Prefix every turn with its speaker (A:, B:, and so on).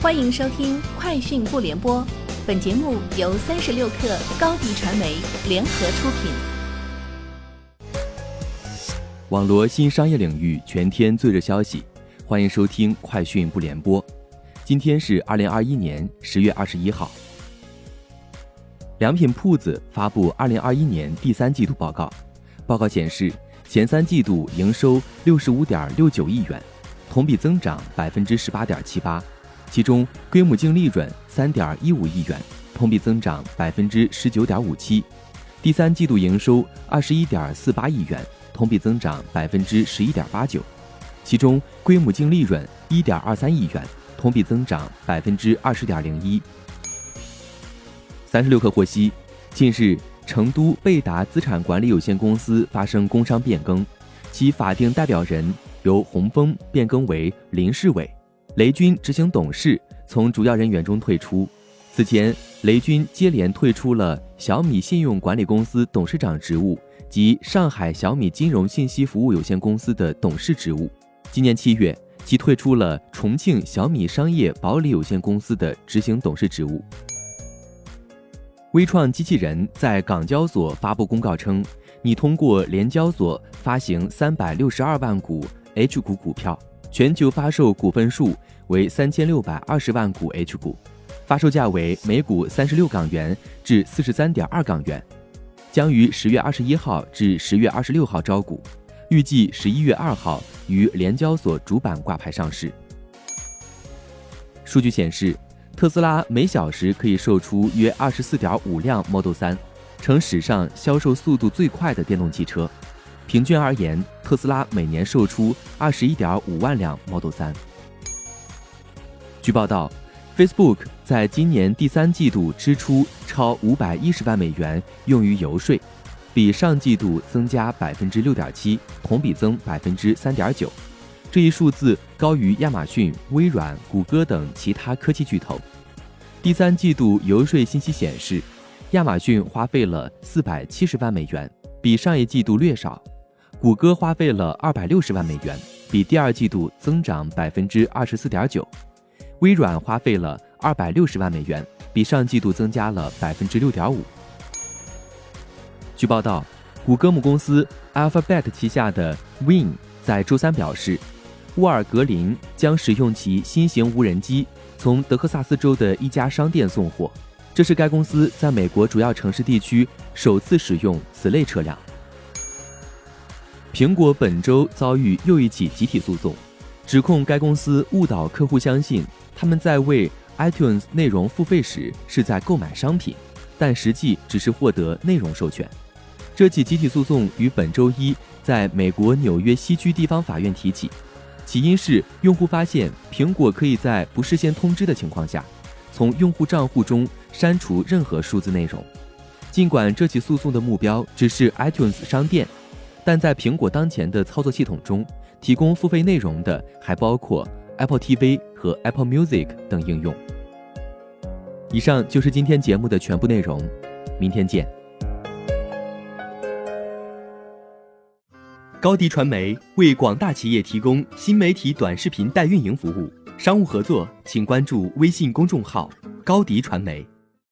A: 欢迎收听《快讯不联播》，本节目由三十六克高低传媒联合出品。
B: 网罗新商业领域全天最热消息，欢迎收听《快讯不联播》。今天是二零二一年十月二十一号。良品铺子发布二零二一年第三季度报告，报告显示，前三季度营收六十五点六九亿元，同比增长百分之十八点七八。其中，规模净利润三点一五亿元，同比增长百分之十九点五七；第三季度营收二十一点四八亿元，同比增长百分之十一点八九。其中，规模净利润一点二三亿元，同比增长百分之二十点零一。三十六氪获悉，近日，成都贝达资产管理有限公司发生工商变更，其法定代表人由洪峰变更为林世伟。雷军执行董事从主要人员中退出。此前，雷军接连退出了小米信用管理公司董事长职务及上海小米金融信息服务有限公司的董事职务。今年七月，其退出了重庆小米商业保理有限公司的执行董事职务。微创机器人在港交所发布公告称，拟通过联交所发行三百六十二万股 H 股股票。全球发售股份数为三千六百二十万股 H 股，发售价为每股三十六港元至四十三点二港元，将于十月二十一号至十月二十六号招股，预计十一月二号于联交所主板挂牌上市。数据显示，特斯拉每小时可以售出约二十四点五辆 Model 三，成史上销售速度最快的电动汽车。平均而言，特斯拉每年售出二十一点五万辆 Model 3。据报道，Facebook 在今年第三季度支出超五百一十万美元用于游说，比上季度增加百分之六点七，同比增百分之三点九。这一数字高于亚马逊、微软、谷歌等其他科技巨头。第三季度游说信息显示，亚马逊花费了四百七十万美元，比上一季度略少。谷歌花费了二百六十万美元，比第二季度增长百分之二十四点九；微软花费了二百六十万美元，比上季度增加了百分之六点五。据报道，谷歌母公司 Alphabet 旗下的 Win 在周三表示，沃尔格林将使用其新型无人机从德克萨斯州的一家商店送货，这是该公司在美国主要城市地区首次使用此类车辆。苹果本周遭遇又一起集体诉讼，指控该公司误导客户相信他们在为 iTunes 内容付费时是在购买商品，但实际只是获得内容授权。这起集体诉讼于本周一在美国纽约西区地方法院提起，起因是用户发现苹果可以在不事先通知的情况下，从用户账户中删除任何数字内容。尽管这起诉讼的目标只是 iTunes 商店。但在苹果当前的操作系统中，提供付费内容的还包括 Apple TV 和 Apple Music 等应用。以上就是今天节目的全部内容，明天见。
C: 高迪传媒为广大企业提供新媒体短视频代运营服务，商务合作请关注微信公众号高迪传媒。